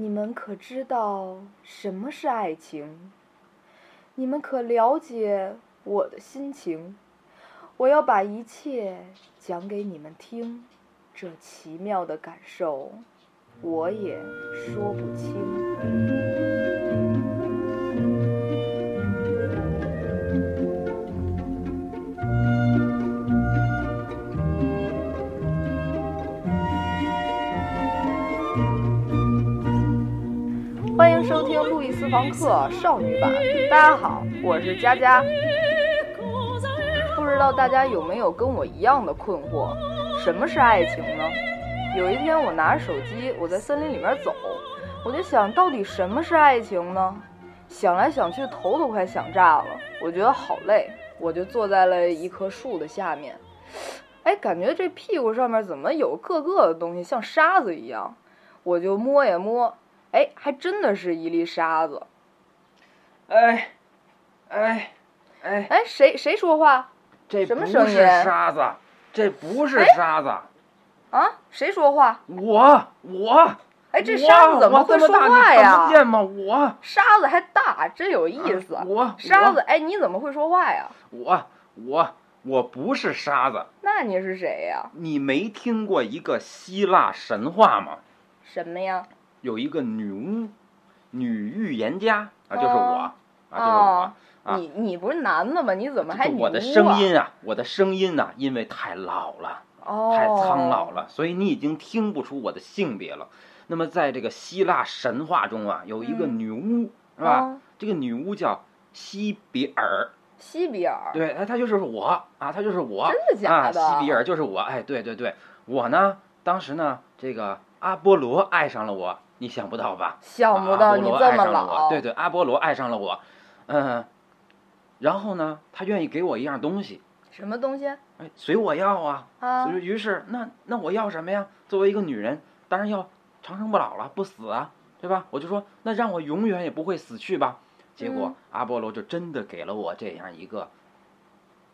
你们可知道什么是爱情？你们可了解我的心情？我要把一切讲给你们听，这奇妙的感受，我也说不清。房客少女版。大家好，我是佳佳。不知道大家有没有跟我一样的困惑？什么是爱情呢？有一天，我拿着手机，我在森林里面走，我就想到底什么是爱情呢？想来想去，头都快想炸了。我觉得好累，我就坐在了一棵树的下面。哎，感觉这屁股上面怎么有个个的东西，像沙子一样？我就摸呀摸。哎，还真的是一粒沙子。哎，哎，哎，哎，谁谁说话？这什么声音？不是沙子，这不是沙子。啊？谁说话？我我。哎，这沙子怎么会说话呀？看不见吗？我。沙子还大，真有意思。我。沙子，哎，你怎么会说话呀？我我我不是沙子。那你是谁呀？你没听过一个希腊神话吗？什么呀？有一个女巫，女预言家啊，就是我啊，就是我啊。你你不是男的吗？你怎么还我的声音啊？我的声音呐，因为太老了，太苍老了，所以你已经听不出我的性别了。那么在这个希腊神话中啊，有一个女巫，是吧？这个女巫叫西比尔。西比尔。对，哎，她就是我啊，她就是我。真的假的？西比尔就是我，哎，对对对，我呢，当时呢，这个阿波罗爱上了我。你想不到吧？想不到你这么老。对对，阿波罗爱上了我，嗯，然后呢，他愿意给我一样东西。什么东西？哎，随我要啊！啊。于是，那那我要什么呀？作为一个女人，当然要长生不老了，不死啊，对吧？我就说，那让我永远也不会死去吧。结果阿波罗就真的给了我这样一个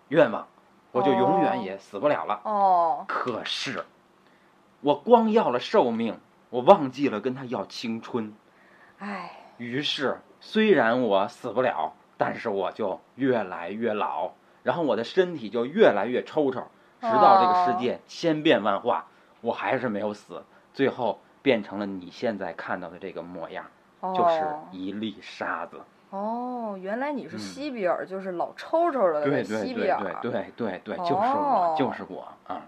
愿望，我就永远也死不了了。哦。可是，我光要了寿命。我忘记了跟他要青春，唉。于是，虽然我死不了，但是我就越来越老，然后我的身体就越来越抽抽，直到这个世界千变万化，我还是没有死，最后变成了你现在看到的这个模样，就是一粒沙子。哦，原来你是西比尔，就是老抽抽的那个西比尔。对对对对对，就是我，就是我啊。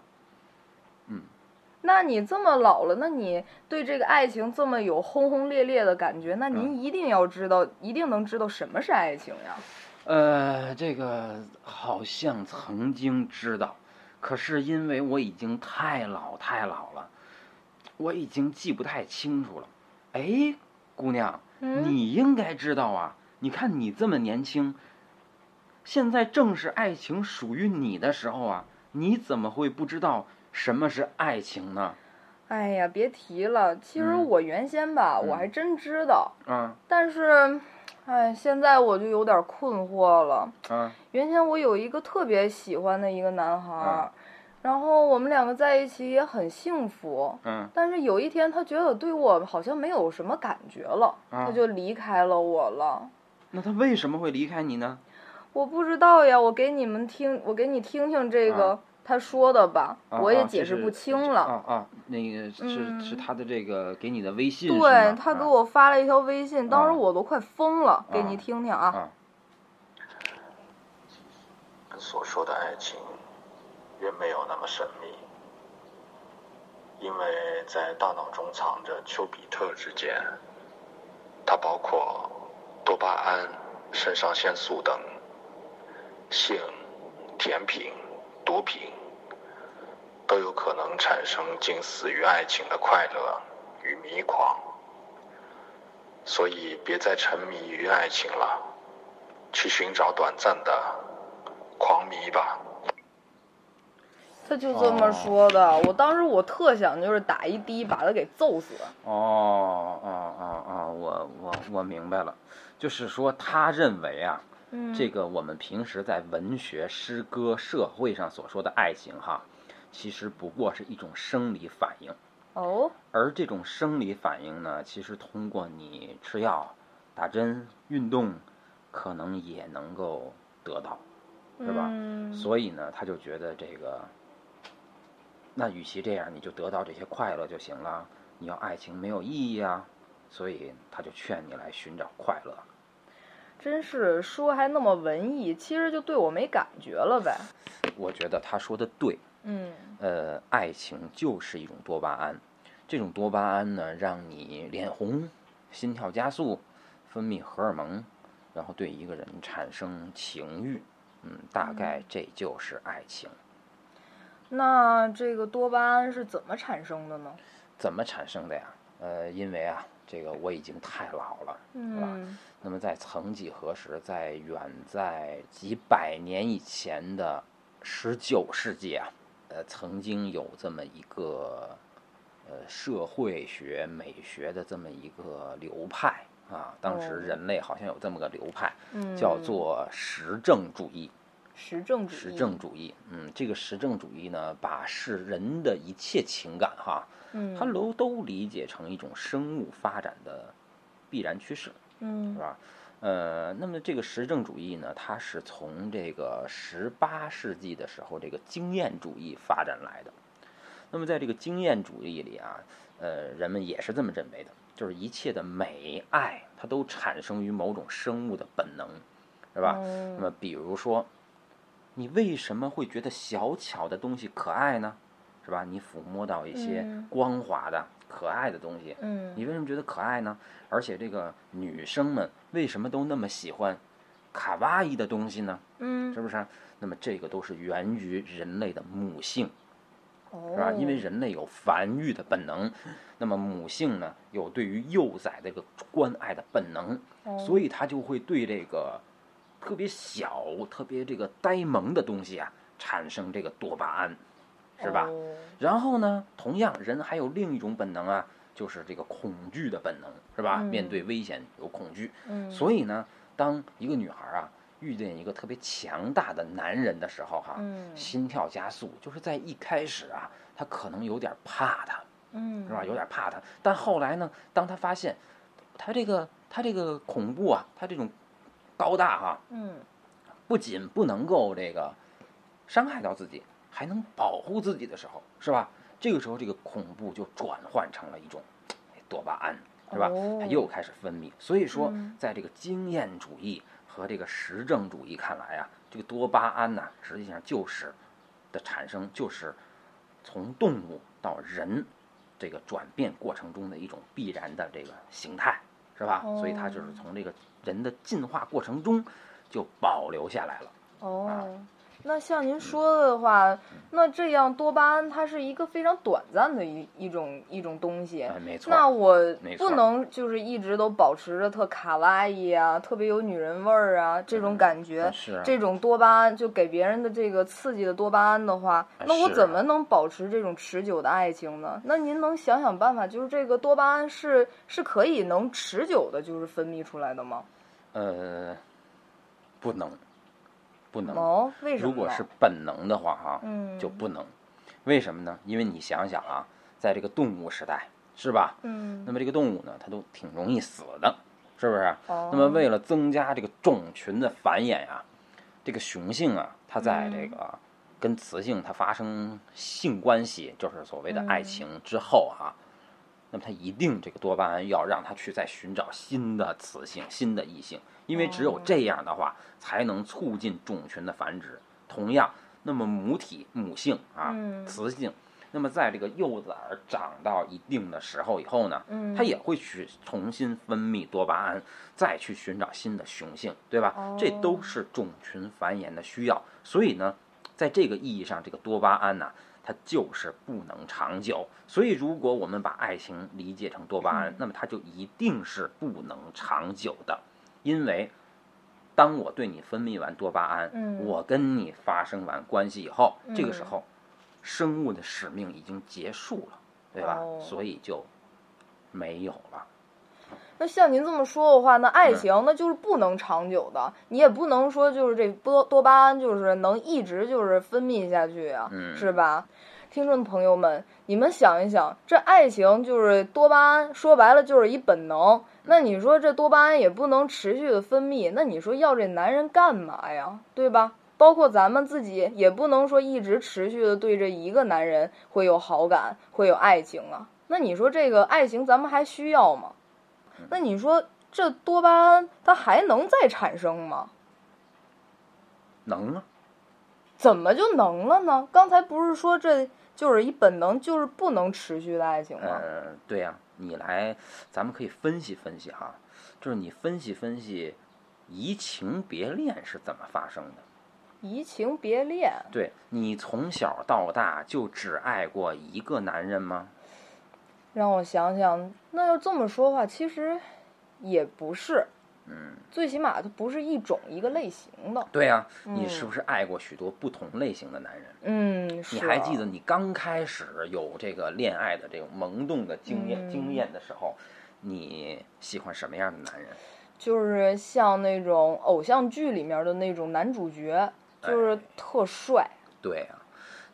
那你这么老了，那你对这个爱情这么有轰轰烈烈的感觉，那您一定要知道，一定能知道什么是爱情呀？呃，这个好像曾经知道，可是因为我已经太老太老了，我已经记不太清楚了。哎，姑娘，你应该知道啊！你看你这么年轻，现在正是爱情属于你的时候啊，你怎么会不知道？什么是爱情呢？哎呀，别提了。其实我原先吧，我还真知道。嗯。但是，哎，现在我就有点困惑了。嗯。原先我有一个特别喜欢的一个男孩，然后我们两个在一起也很幸福。嗯。但是有一天，他觉得对我好像没有什么感觉了，他就离开了我了。那他为什么会离开你呢？我不知道呀。我给你们听，我给你听听这个。他说的吧，我也解释不清了。啊啊，那个是是他的这个给你的微信对他给我发了一条微信，当时我都快疯了，给你听听啊。所说的爱情，远没有那么神秘，因为在大脑中藏着丘比特之箭，它包括多巴胺、肾上腺素等性、甜品。毒品都有可能产生近似于爱情的快乐与迷狂，所以别再沉迷于爱情了，去寻找短暂的狂迷吧。他就这么说的，我当时我特想就是打一滴把他给揍死。哦哦哦哦，我我我明白了，就是说他认为啊。这个我们平时在文学、诗歌、社会上所说的爱情，哈，其实不过是一种生理反应，哦，而这种生理反应呢，其实通过你吃药、打针、运动，可能也能够得到，是吧？嗯所以呢，他就觉得这个，那与其这样，你就得到这些快乐就行了。你要爱情没有意义啊，所以他就劝你来寻找快乐。真是说还那么文艺，其实就对我没感觉了呗。我觉得他说的对，嗯呃，爱情就是一种多巴胺，这种多巴胺呢，让你脸红、心跳加速、分泌荷尔蒙，然后对一个人产生情欲，嗯，大概这就是爱情。那这个多巴胺是怎么产生的呢？怎么产生的呀？呃，因为啊，这个我已经太老了，是吧？嗯那么在曾几何时，在远在几百年以前的十九世纪啊，呃，曾经有这么一个呃社会学、美学的这么一个流派啊。当时哦人类好像有这么个流派，嗯，叫做实证主义。实证主义。实证主义，嗯，这个实证主义呢，把是人的一切情感哈，嗯，它都都理解成一种生物发展的必然趋势。嗯是吧？呃，那么这个实证主义呢，它是从这个十八世纪的时候，这个经验主义发展来的。那么在这个经验主义里啊，呃，人们也是这么认为的，就是一切的美爱，它都产生于某种生物的本能，是吧？嗯那么比如说，你为什么会觉得小巧的东西可爱呢？是吧？你抚摸到一些嗯光滑的、可爱的东西，嗯你为什么觉得可爱呢？而且这个女生们为什么都那么喜欢卡哇伊的东西呢？嗯是不是？那么这个都是源于人类的母性，哦，是吧？因为人类有繁育的本能，那么母性呢有对于幼崽的这个关爱的本能，哦所以它就会对这个特别小、特别这个呆萌的东西啊产生这个多巴胺，是吧？哦。然后呢，同样人还有另一种本能啊，就是这个恐惧的本能，是吧？嗯。面对危险有恐惧，嗯，所以呢，当一个女孩啊遇见一个特别强大的男人的时候哈、嗯。心跳加速，就是在一开始啊，她可能有点怕他，嗯。是吧？有点怕他，但后来呢，当她发现他这个他这个恐怖啊，他这种高大哈、嗯。不仅不能够这个伤害到自己，还能保护自己的时候，是吧？这个时候，这个恐怖就转换成了一种哎多巴胺，是吧？哦它又开始分泌。所以说嗯，在这个经验主义和这个实证主义看来啊，这个多巴胺呢，实际上就是的产生，就是从动物到人这个转变过程中的一种必然的这个形态，是吧？所以它就是从这个人的进化过程中就保留下来了。哦，那像您说的话，那这样多巴胺它是一个非常短暂的一一种一种东西。哎，没错。那我不能就是一直都保持着特卡哇伊啊，特别有女人味儿啊这种感觉。是啊这种多巴胺就给别人的这个刺激的多巴胺的话，哎那我怎么能保持这种持久的爱情呢？那您能想想办法，就是这个多巴胺是是可以能持久的，就是分泌出来的吗？呃，不能，不能。哦，为什么？如果是本能的话，哈，嗯就不能。为什么呢？因为你想想啊，在这个动物时代，是吧？嗯那么这个动物呢，它都挺容易死的，是不是？哦那么为了增加这个种群的繁衍啊、这个雄性啊，它在这个跟雌性它发生性关系，就是所谓的爱情之后啊，那么它一定这个多巴胺要让它去再寻找新的雌性、新的异性，因为只有这样的话，才能促进种群的繁殖。同样，那么母体母性啊，嗯雌性。那么在这个幼崽儿长到一定的时候以后呢，嗯它也会去重新分泌多巴胺，再去寻找新的雄性，对吧？哦这都是种群繁衍的需要。所以呢，在这个意义上，这个多巴胺呢，它就是不能长久。所以，如果我们把爱情理解成多巴胺，那么它就一定是不能长久的，因为当我对你分泌完多巴胺，嗯我跟你发生完关系以后，这个时嗯候，生物的使命已经结束了，对吧？哦所以就没有了。那像您这么说的话，那爱嗯情那就是不能长久的，你也不能说就是这多多巴胺就是能一直就是分泌下去啊，嗯是吧？听众朋友们，你们想一想，这爱情就是多巴胺，说白了就是一本能。那你说这多巴胺也不能持续的分泌，那你说要这男人干嘛呀？对吧？包括咱们自己也不能说一直持续的对这一个男人会有好感，会有爱情啊。那你说这个爱情咱们还需要吗？那你说这多巴胺它还能再产生吗？能啊。怎么就能了呢？刚才不是说这就是一本能，就是不能持续的爱情吗？呃，对呀，你来，咱们可以分析分析哈，就是你分析分析，移情别恋是怎么发生的？移情别恋？对你从小到大就只爱过一个男人吗？让我想想，那要这么说话，其实也不是。嗯，最起码它不是一种一个类型的。对呀，你是不是爱过许多不同类型的男人？嗯，你还记得你刚开始有这个恋爱的这种萌动的经验经验的时候，你喜欢什么样的男人？就是像那种偶像剧里面的那种男主角，就是特帅。对呀，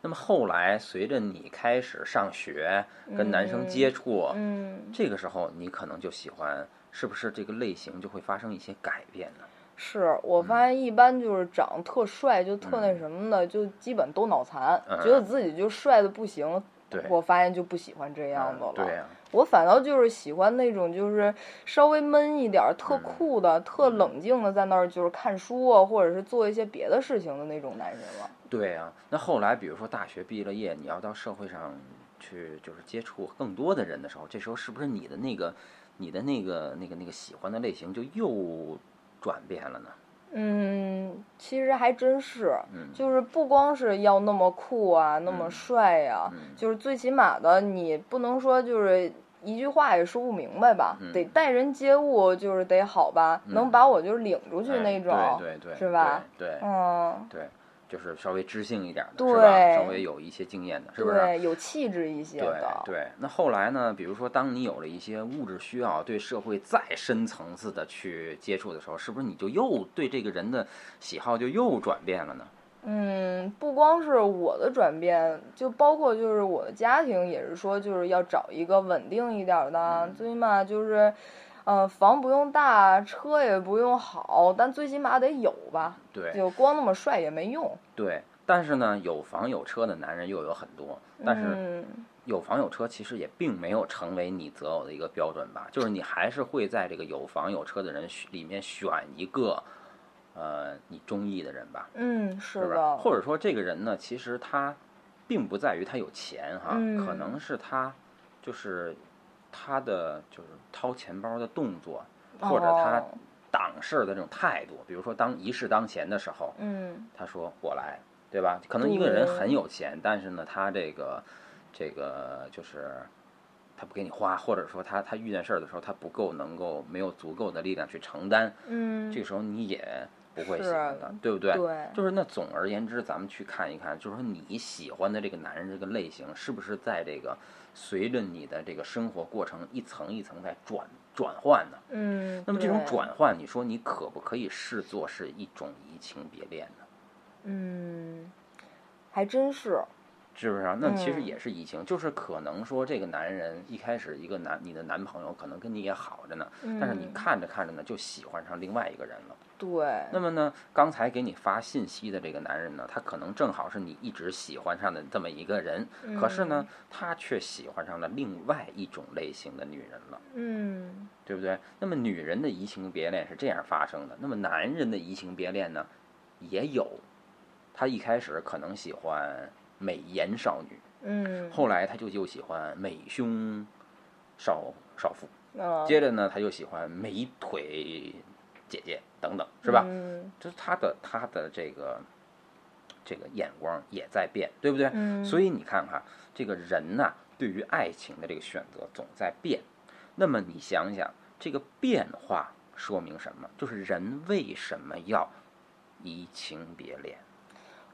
那么后来随着你开始上学，跟男生接触，嗯，这个时候你可能就喜欢。是不是这个类型就会发生一些改变呢？是我发现一般就是长得特帅，就特那什么的，就基本都脑残，觉得自己就帅的不行。对，我发现就不喜欢这样的了。对呀，我反倒就是喜欢那种就是稍微闷一点、特酷的、特冷静的，在那儿就是看书啊，或者是做一些别的事情的那种男人了。对啊，那后来比如说大学毕了业，你要到社会上去就是接触更多的人的时候，这时候是不是你的那个？你的那个、那个、那个喜欢的类型就又转变了呢？嗯，其实还真是，嗯，就是不光是要那么酷啊，那么帅呀，就是最起码的，你不能说就是一句话也说不明白吧？得待人接物，就是得好吧，能把我就是领出去那种，对对对，是吧？对，嗯，对。就是稍微知性一点的，是吧？稍微有一些经验的，是不是？对，有气质一些的。对对。那后来呢？比如说，当你有了一些物质需要，对社会再深层次的去接触的时候，是不是你就又对这个人的喜好就又转变了呢？嗯，不光是我的转变，就包括就是我的家庭也是说，就是要找一个稳定一点的，最起码就是。嗯，房不用大，车也不用好，但最起码得有吧？对，就光那么帅也没用。对，但是呢，有房有车的男人又有很多，但是有房有车其实也并没有成为你择偶的一个标准吧？就是你还是会在这个有房有车的人里面选一个，呃，你中意的人吧？嗯，是的。或者说，这个人呢，其实他并不在于他有钱哈，可能是他就是。他的就是掏钱包的动作，或者他挡事的这种态度，比如说当一事当前的时候，嗯，他说我来，对吧？可能一个人很有钱，但是呢，他这个这个就是他不给你花，或者说他他遇见事儿的时候，他不够能够没有足够的力量去承担，嗯，这个时候你也不会喜欢他，对不对？对，就是那总而言之，咱们去看一看，就是说你喜欢的这个男人这个类型，是不是在这个。随着你的这个生活过程一层一层在转转换呢，嗯，那么这种转换，你说你可不可以视作是一种移情别恋呢？嗯，还真是，是不是？那其实也是移情，就是可能说这个男人一开始一个男你的男朋友可能跟你也好着呢，但是你看着看着呢就喜欢上另外一个人了。对，那么呢，刚才给你发信息的这个男人呢，他可能正好是你一直喜欢上的这么一个人，可是呢，他却喜欢上了另外一种类型的女人了，嗯，对不对？那么女人的移情别恋是这样发生的，那么男人的移情别恋呢，也有，他一开始可能喜欢美颜少女，嗯，后来他就又喜欢美胸少少妇，哦，接着呢，他又喜欢美腿。姐姐等等是吧？嗯，就是他的他的这个这个眼光也在变，对不对？嗯，所以你看哈，这个人呐，对于爱情的这个选择总在变。那么你想想，这个变化说明什么？就是人为什么要移情别恋？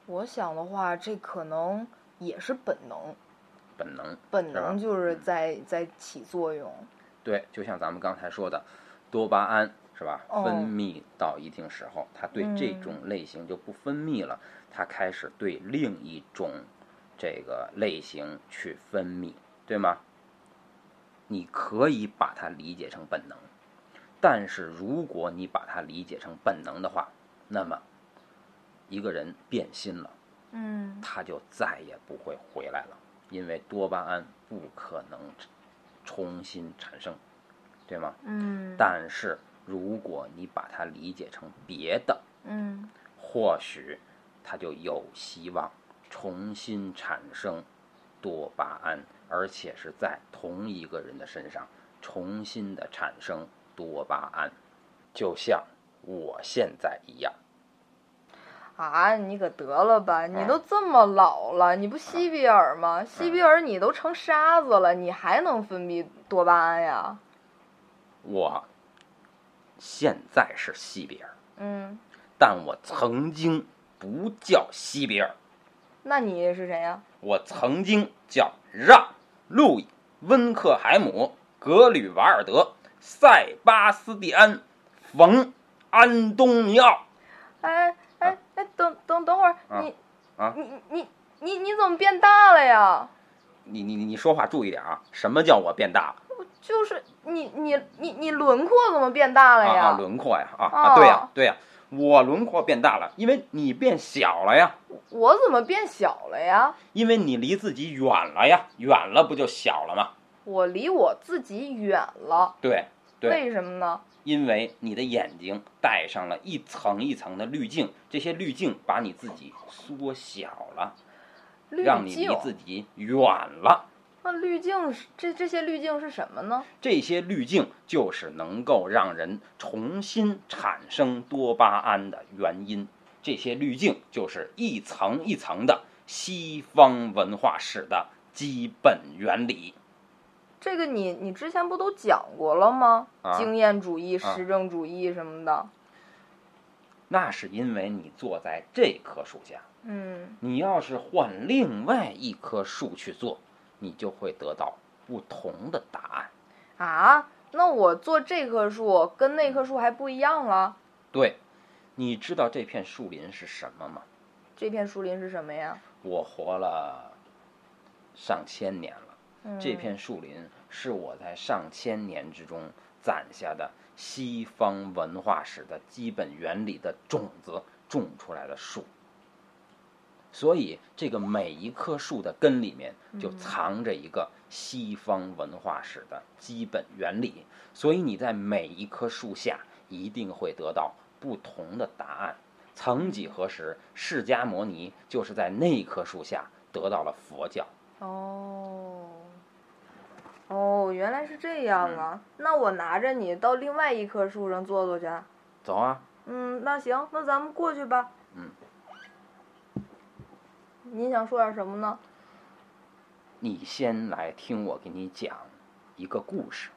我想的话，这可能也是本能。本能，本能就是在在起作用。对，就像咱们刚才说的，多巴胺。是吧？分泌到一定时候，它对这种类型就不分泌了，它开始对另一种这个类型去分泌，对吗？你可以把它理解成本能，但是如果你把它理解成本能的话，那么一个人变心了，嗯他就再也不会回来了，因为多巴胺不可能重新产生，对吗？嗯但是如果你把它理解成别的，嗯或许他就有希望重新产生多巴胺，而且是在同一个人的身上重新的产生多巴胺，就像我现在一样。啊，你可得了吧！你嗯都这么老了，你不西比尔吗？西比尔你都成沙子了，你还能分泌多巴胺呀？我现在是西比尔，嗯，但我曾经不叫西比尔，那你是谁呀？我曾经叫让·路易·温克海姆·格吕瓦尔德·塞巴斯蒂安·冯·安东尼奥。哎，等会儿，啊你啊你你你你怎么变大了呀？你你你说话注意点啊！什么叫我变大了？就是你你你你轮廓怎么变大了呀？轮廓呀啊啊啊！对呀对呀，我轮廓变大了，因为你变小了呀，我怎么变小了呀？因为你离自己远了呀，远了不就小了吗？我离我自己远了，对对，为什么呢？因为你的眼睛戴上了一层一层的滤镜，这些滤镜把你自己缩小了，滤让你离，自己远了。那滤镜是这这些滤镜是什么呢？这些滤镜就是能够让人重新产生多巴胺的原因。这些滤镜就是一层一层的西方文化史的基本原理。这个你你之前不都讲过了吗？啊经验主义、啊实证主义什么的。那是因为你坐在这棵树下，嗯，你要是换另外一棵树去做，你就会得到不同的答案。啊，那我做这棵树跟那棵树还不一样了。对，你知道这片树林是什么吗？这片树林是什么呀？我活了上千年了。嗯、这片树林是我在上千年之中攒下的西方文化史的基本原理的种子种出来的树，所以这个每一棵树的根里面就嗯。藏着一个西方文化史的基本原理，所以你在每一棵树下一定会得到不同的答案。曾几何时，释迦摩尼就是在那棵树下得到了佛教。哦，哦，原来是这样嗯啊！那我拿着你到另外一棵树上坐坐去。走啊！嗯，那行，那咱们过去吧。嗯。你想说点什么呢？你先来听我给你讲一个故事。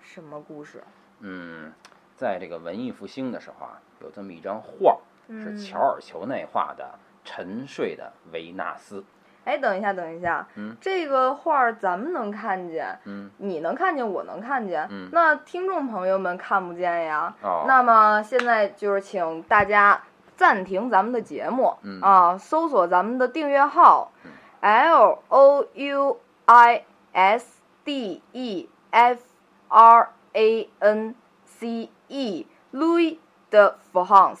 什么故事？嗯，在这个文艺复兴的时候啊，有这么一张画，是嗯乔尔乔内画的沉睡的维纳斯。哎，等一下，等一下，嗯。这个画儿咱们能看见，嗯，你能看见，我能看见，嗯。那听众朋友们看不见呀。哦，那么现在就是请大家暂停咱们的节目，嗯。啊，搜索咱们的订阅号、嗯。L O U I S D E F R A N C E Louis de France，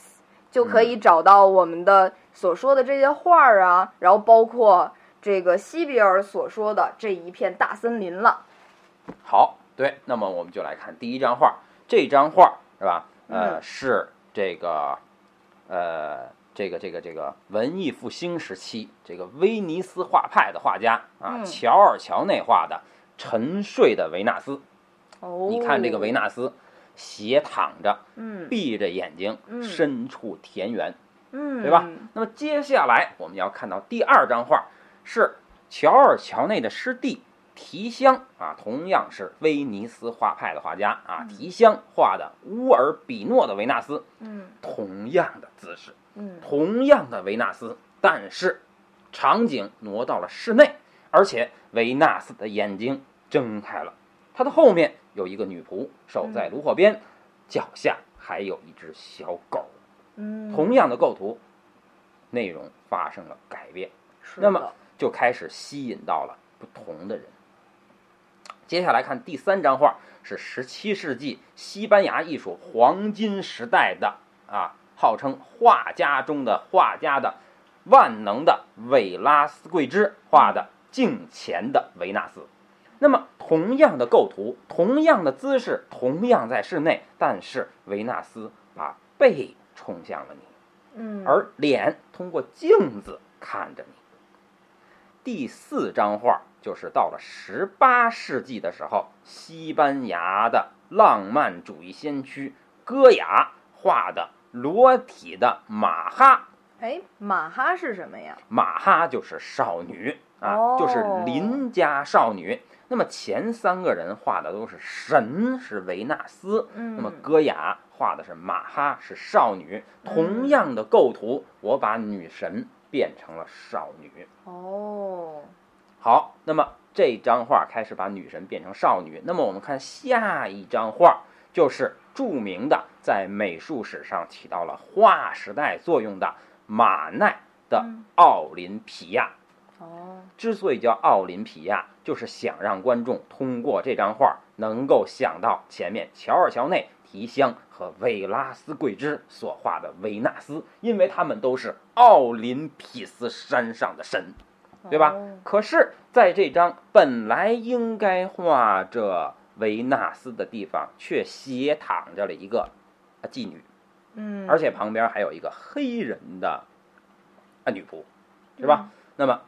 就可以找到我们的所说的这些画儿啊，然后包括这个西比尔所说的这一片大森林了。好，对，那么我们就来看第一张画儿。这张画儿是吧？呃，嗯是这个，呃，这个这个这个文艺复兴时期这个威尼斯画派的画家啊，嗯乔尔乔内画的沉睡的维纳斯。哦，你看这个维，纳斯斜躺着，嗯闭着眼睛，嗯身处田园，嗯，对吧？那么接下来我们要看到第二张画，是乔尔乔内的师弟提香啊，同样是威尼斯画派的画家啊，提香画的乌尔比诺的维纳斯，嗯。同样的姿势，嗯。同样的维纳斯，但是场景挪到了室内，而且维纳斯的眼睛睁开了，他的后面有一个女仆守在炉火边，脚下还有一只小狗。嗯，同样的构图，内容发生了改变。那么就开始吸引到了不同的人。接下来看第三张画，是十七世纪西班牙艺术黄金时代的啊，号称画家中的画家的万能的韦拉斯贵之画的镜前的维纳斯。那么同样的构图，同样的姿势，同样在室内，但是维纳斯把背冲向了你，嗯，而脸通过镜子看着你。第四张画就是到了十八世纪的时候，西班牙的浪漫主义先驱戈雅画的裸体的马哈。哎，马哈是什么呀？马哈就是少女啊，哦就是邻家少女。那么前三个人画的都是神，是维纳斯。嗯，那么戈雅画的是马哈，是少女。同样的构图，我把女神变成了少女。哦，好，那么这张画开始把女神变成少女。那么我们看下一张画，就是著名的在美术史上起到了划时代作用的马奈的嗯奥林匹亚。哦，之所以叫奥林匹亚，就是想让观众通过这张画能够想到前面乔尔乔内、提香和维拉斯贵兹所画的维纳斯，因为他们都是奥林匹斯山上的神。对吧可是，在这张本来应该画着维纳斯的地方，却斜躺着了一个妓女，嗯，而且旁边还有一个黑人的啊女仆，是吧？那么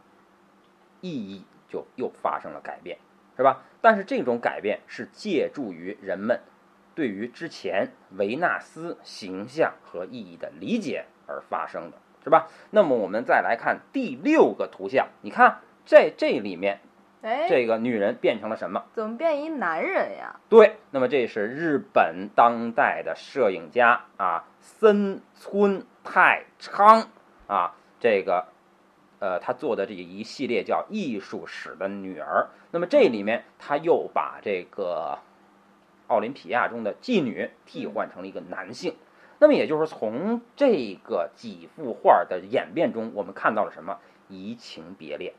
意义就又发生了改变，是吧？但是这种改变是借助于人们对于之前维纳斯形象和意义的理解而发生的，是吧？那么我们再来看第六个图像，你看在这里面，哎，这个女人变成了什么？怎么变一男人呀？对，那么这是日本当代的摄影家啊，森村太昌啊，这个呃，他做的这一系列叫《艺术史的女儿》。那么这里面他又把这个奥林匹亚中的妓女替换成了一个男性。那么也就是从这个几幅画的演变中，我们看到了什么？移情别恋。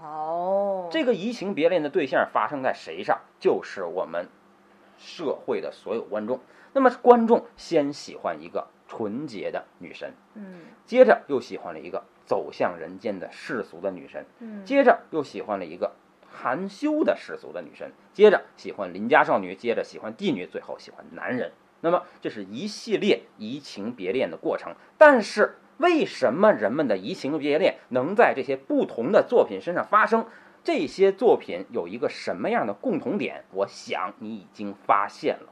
哦，这个移情别恋的对象发生在谁上？就是我们社会的所有观众。那么观众先喜欢一个纯洁的女神，嗯接着又喜欢了一个走向人间的世俗的女神，嗯，接着又喜欢了一个含羞的世俗的女神，接着喜欢邻家少女，接着喜欢妓女，最后喜欢男人。那么这是一系列移情别恋的过程。但是为什么人们的移情别恋能在这些不同的作品身上发生？这些作品有一个什么样的共同点？我想你已经发现了。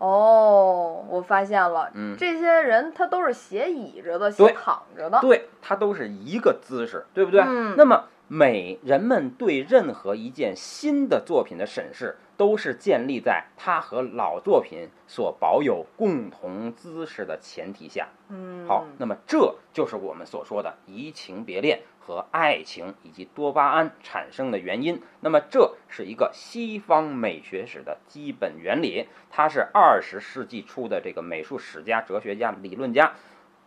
哦，我发现了，嗯。这些人他都是斜倚着的，斜躺着的，对，他都是一个姿势，对不对？嗯。那么每人们对任何一件新的作品的审视，都是建立在他和老作品所保有共同姿势的前提下。嗯，好，那么这就是我们所说的移情别恋和爱情以及多巴胺产生的原因。那么这是一个西方美学史的基本原理，它是二十世纪初的这个美术史家、哲学家、理论家，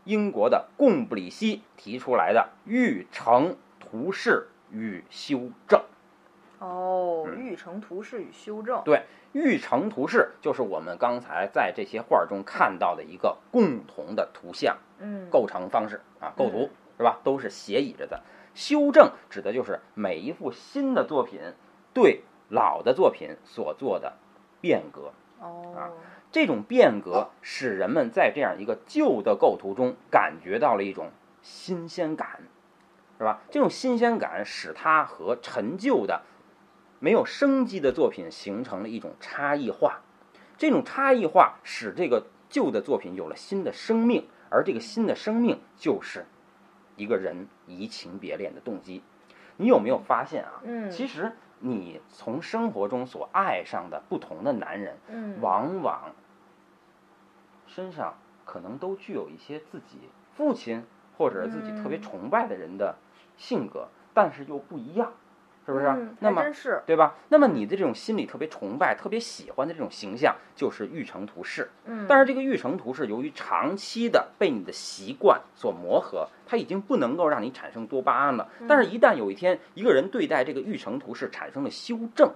英国的贡布里希提出来的育成图式与修正。哦，嗯育成图式与修正，对，育成图式就是我们刚才在这些画中看到的一个共同的图像。嗯，构成方式啊，构图是吧？都是斜倚着的。修正指的就是每一幅新的作品对老的作品所做的变革。哦，这种变革使人们在这样一个旧的构图中感觉到了一种新鲜感，是吧？这种新鲜感使它和陈旧的、没有生机的作品形成了一种差异化。这种差异化使这个旧的作品有了新的生命，而这个新的生命就是一个人移情别恋的动机。你有没有发现啊？嗯，其实你从生活中所爱上的不同的男人，嗯，往往身上可能都具有一些自己父亲或者是自己特别嗯崇拜的人的性格，但是又不一样。是不是？嗯，那么是。对吧？那么你的这种心里特别崇拜、特别喜欢的这种形象，就是玉成图式。嗯，但是这个玉成图式由于长期的被你的习惯所磨合，它已经不能够让你产生多巴胺了。但是，一旦有一天一个人对待这个玉成图式产生了修正，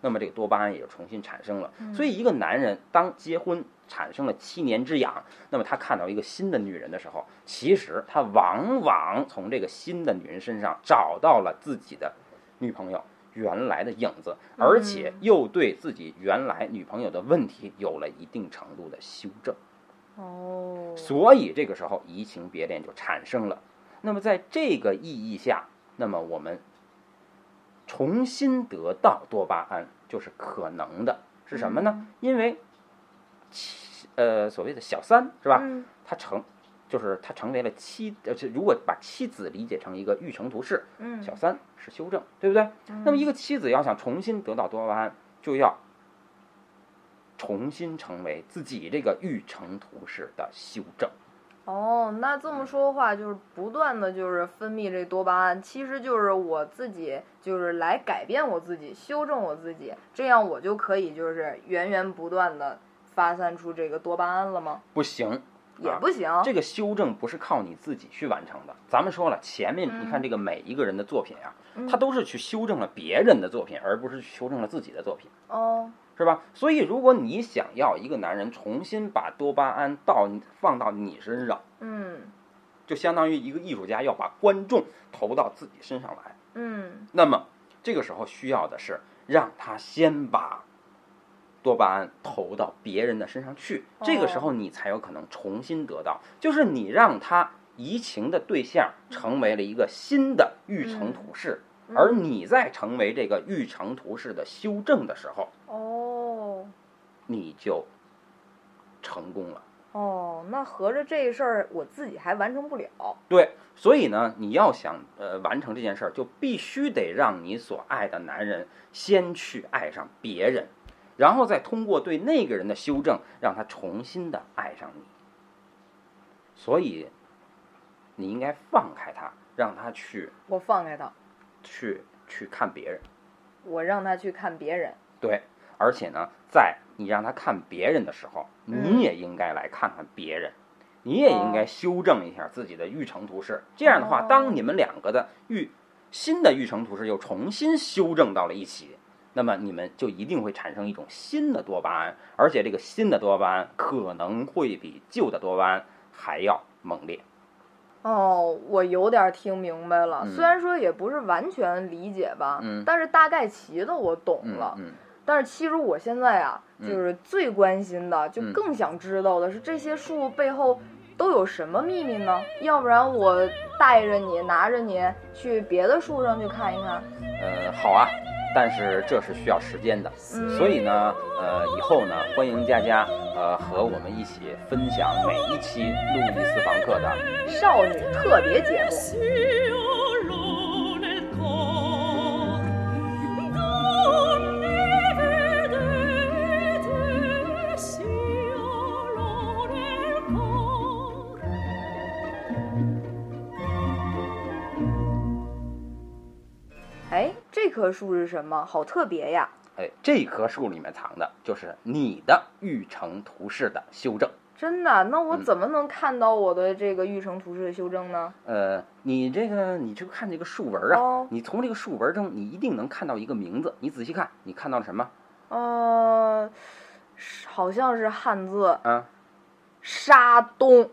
那么这个多巴胺也就重新产生了。所以，一个男人当结婚产生了七年之痒，那么他看到一个新的女人的时候，其实他往往从这个新的女人身上找到了自己的女朋友原来的影子，而且又对自己原来女朋友的问题有了一定程度的修正。哦，所以这个时候移情别恋就产生了。那么在这个意义下，那么我们重新得到多巴胺就是可能的，是什么呢？因为呃所谓的小三是吧？嗯他成就是他成为了妻，呃，这如果把妻子理解成一个育成图式，嗯小三是修正，对不对？那么一个妻子要想重新得到多巴胺，就要重新成为自己这个育成图式的修正。哦，那这么说的话，就是不断的就是分泌这多巴胺，其实就是我自己就是来改变我自己，修正我自己，这样我就可以就是源源不断的发散出这个多巴胺了吗？不行，啊也不行。这个修正不是靠你自己去完成的。咱们说了，前面你看这个每一个人的作品啊，他都是去修正了别人的作品，而不是去修正了自己的作品。哦，是吧？所以，如果你想要一个男人重新把多巴胺到放到你身上，嗯就相当于一个艺术家要把观众投到自己身上来。嗯那么，这个时候需要的是让他先把多巴胺投到别人的身上去，这个时候你才有可能重新得到。就是你让他移情的对象成为了一个新的欲成图式，而你在成为这个欲成图式的修正的时候，哦你就成功了。哦，那合着这事儿我自己还完成不了。对，所以呢，你要想呃完成这件事儿，就必须得让你所爱的男人先去爱上别人，然后再通过对那个人的修正，让他重新的爱上你。所以，你应该放开他，让他去我放开他，去去看别人。我让他去看别人。对，而且呢，在你让他看别人的时候，你也应该来看看别人，你也应该修正一下自己的育成图式。这样的话，当你们两个的育新的育成图式又重新修正到了一起，那么你们就一定会产生一种新的多巴胺，而且这个新的多巴胺可能会比旧的多巴胺还要猛烈。哦，我有点听明白了，嗯虽然说也不是完全理解吧，嗯但是大概齐的我懂嗯了。嗯，但是其实我现在啊，嗯就是最关心的，就嗯更想知道的是这些树背后都有什么秘密呢？要不然我带着你，拿着你去别的树上去看一看。呃，好啊，但是这是需要时间的，嗯。所以呢，呃，以后呢，欢迎大家呃和我们一起分享每一期路易斯房客的。少女特别节目。这棵树是什么？好特别呀！哎，这棵树里面藏的就是你的玉成图式的修正。真的？那我嗯怎么能看到我的这个玉成图式的修正呢？呃，你这个你就看这个树纹啊，哦你从这个树纹中，你一定能看到一个名字。你仔细看，你看到了什么？呃，好像是汉字嗯，“沙东”。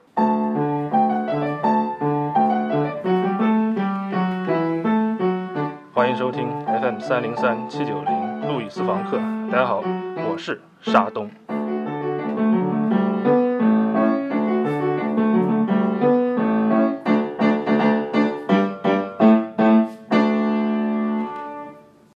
收听 FM 三零三七九零路易斯房客。大家好，我是沙东。